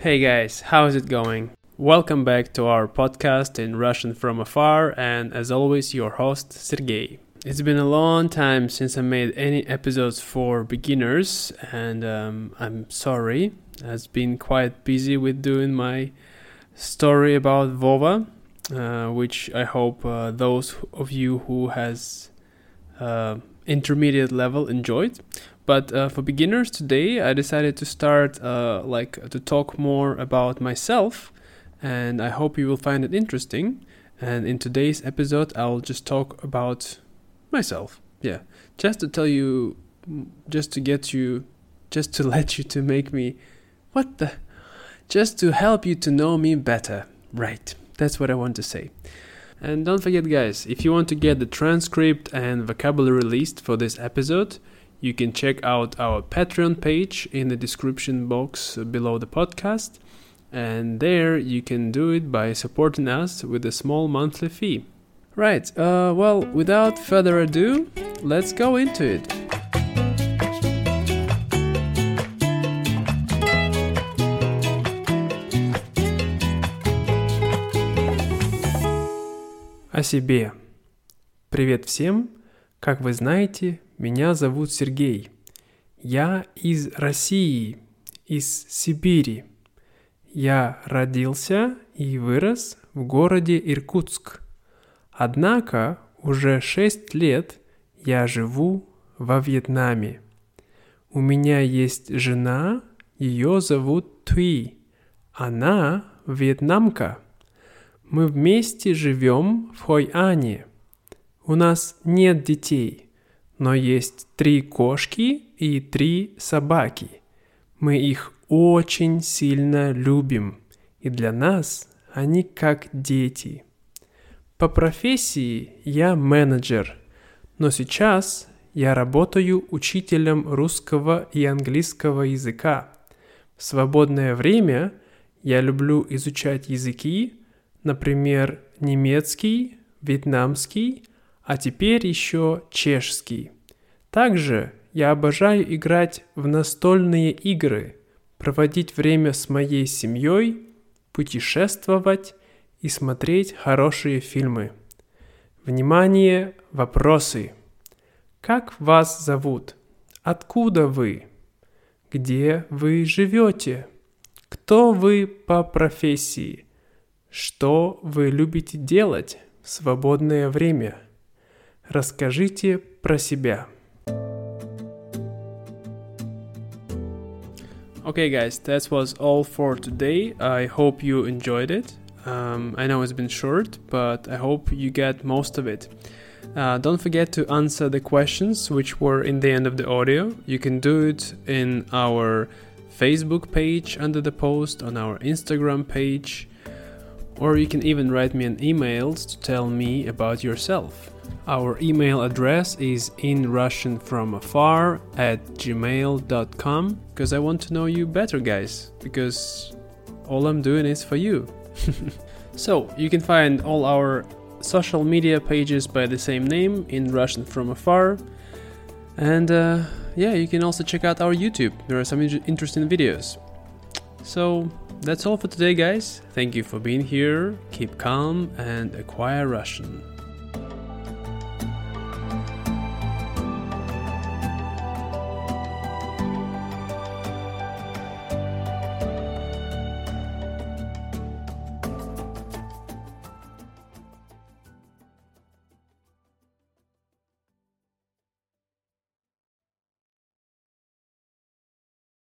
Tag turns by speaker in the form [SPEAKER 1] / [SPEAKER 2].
[SPEAKER 1] Hey guys, how's it going? Welcome back to our podcast in Russian from afar, and as always, your host Sergey. It's been a long time since I made any episodes for beginners, and um, I'm sorry. I've been quite busy with doing my story about Vova, uh, which I hope uh, those of you who has uh, intermediate level enjoyed. But uh, for beginners today, I decided to start uh, like to talk more about myself, and I hope you will find it interesting. And in today's episode, I'll just talk about myself. Yeah, just to tell you, just to get you, just to let you to make me, what the, just to help you to know me better. Right, that's what I want to say. And don't forget, guys, if you want to get the transcript and vocabulary list for this episode, you can check out our Patreon page in the description box below the podcast. And there you can do it by supporting us with a small monthly fee. Right, uh, well, without further ado, let's go into it. О себе. Привет всем! Как вы знаете, меня зовут Сергей. Я из России, из Сибири. Я родился и вырос в городе Иркутск. Однако уже шесть лет я живу во Вьетнаме. У меня есть жена, ее зовут Туи. Она вьетнамка. Мы вместе живем в Хойане. У нас нет детей – но есть три кошки и три собаки. Мы их очень сильно любим, и для нас они как дети. По профессии я менеджер, но сейчас я работаю учителем русского и английского языка. В свободное время я люблю изучать языки, например, немецкий, вьетнамский, а теперь еще чешский. Также я обожаю играть в настольные игры, проводить время с моей семьей, путешествовать и смотреть хорошие фильмы. Внимание, вопросы. Как вас зовут? Откуда вы? Где вы живете? Кто вы по профессии? Что вы любите делать в свободное время? Расскажите про себя. Okay, guys, that was all for today. I hope you enjoyed it. Um, I know it's been short, but I hope you get most of it. Uh, don't forget to answer the questions which were in the end of the audio. You can do it in our Facebook page under the post, on our Instagram page, or you can even write me an email to tell me about yourself. Our email address is in Russian from afar at gmail.com because I want to know you better, guys, because all I'm doing is for you. so, you can find all our social media pages by the same name in Russian from afar. And uh, yeah, you can also check out our YouTube, there are some interesting videos. So, that's all for today, guys. Thank you for being here. Keep calm and acquire Russian.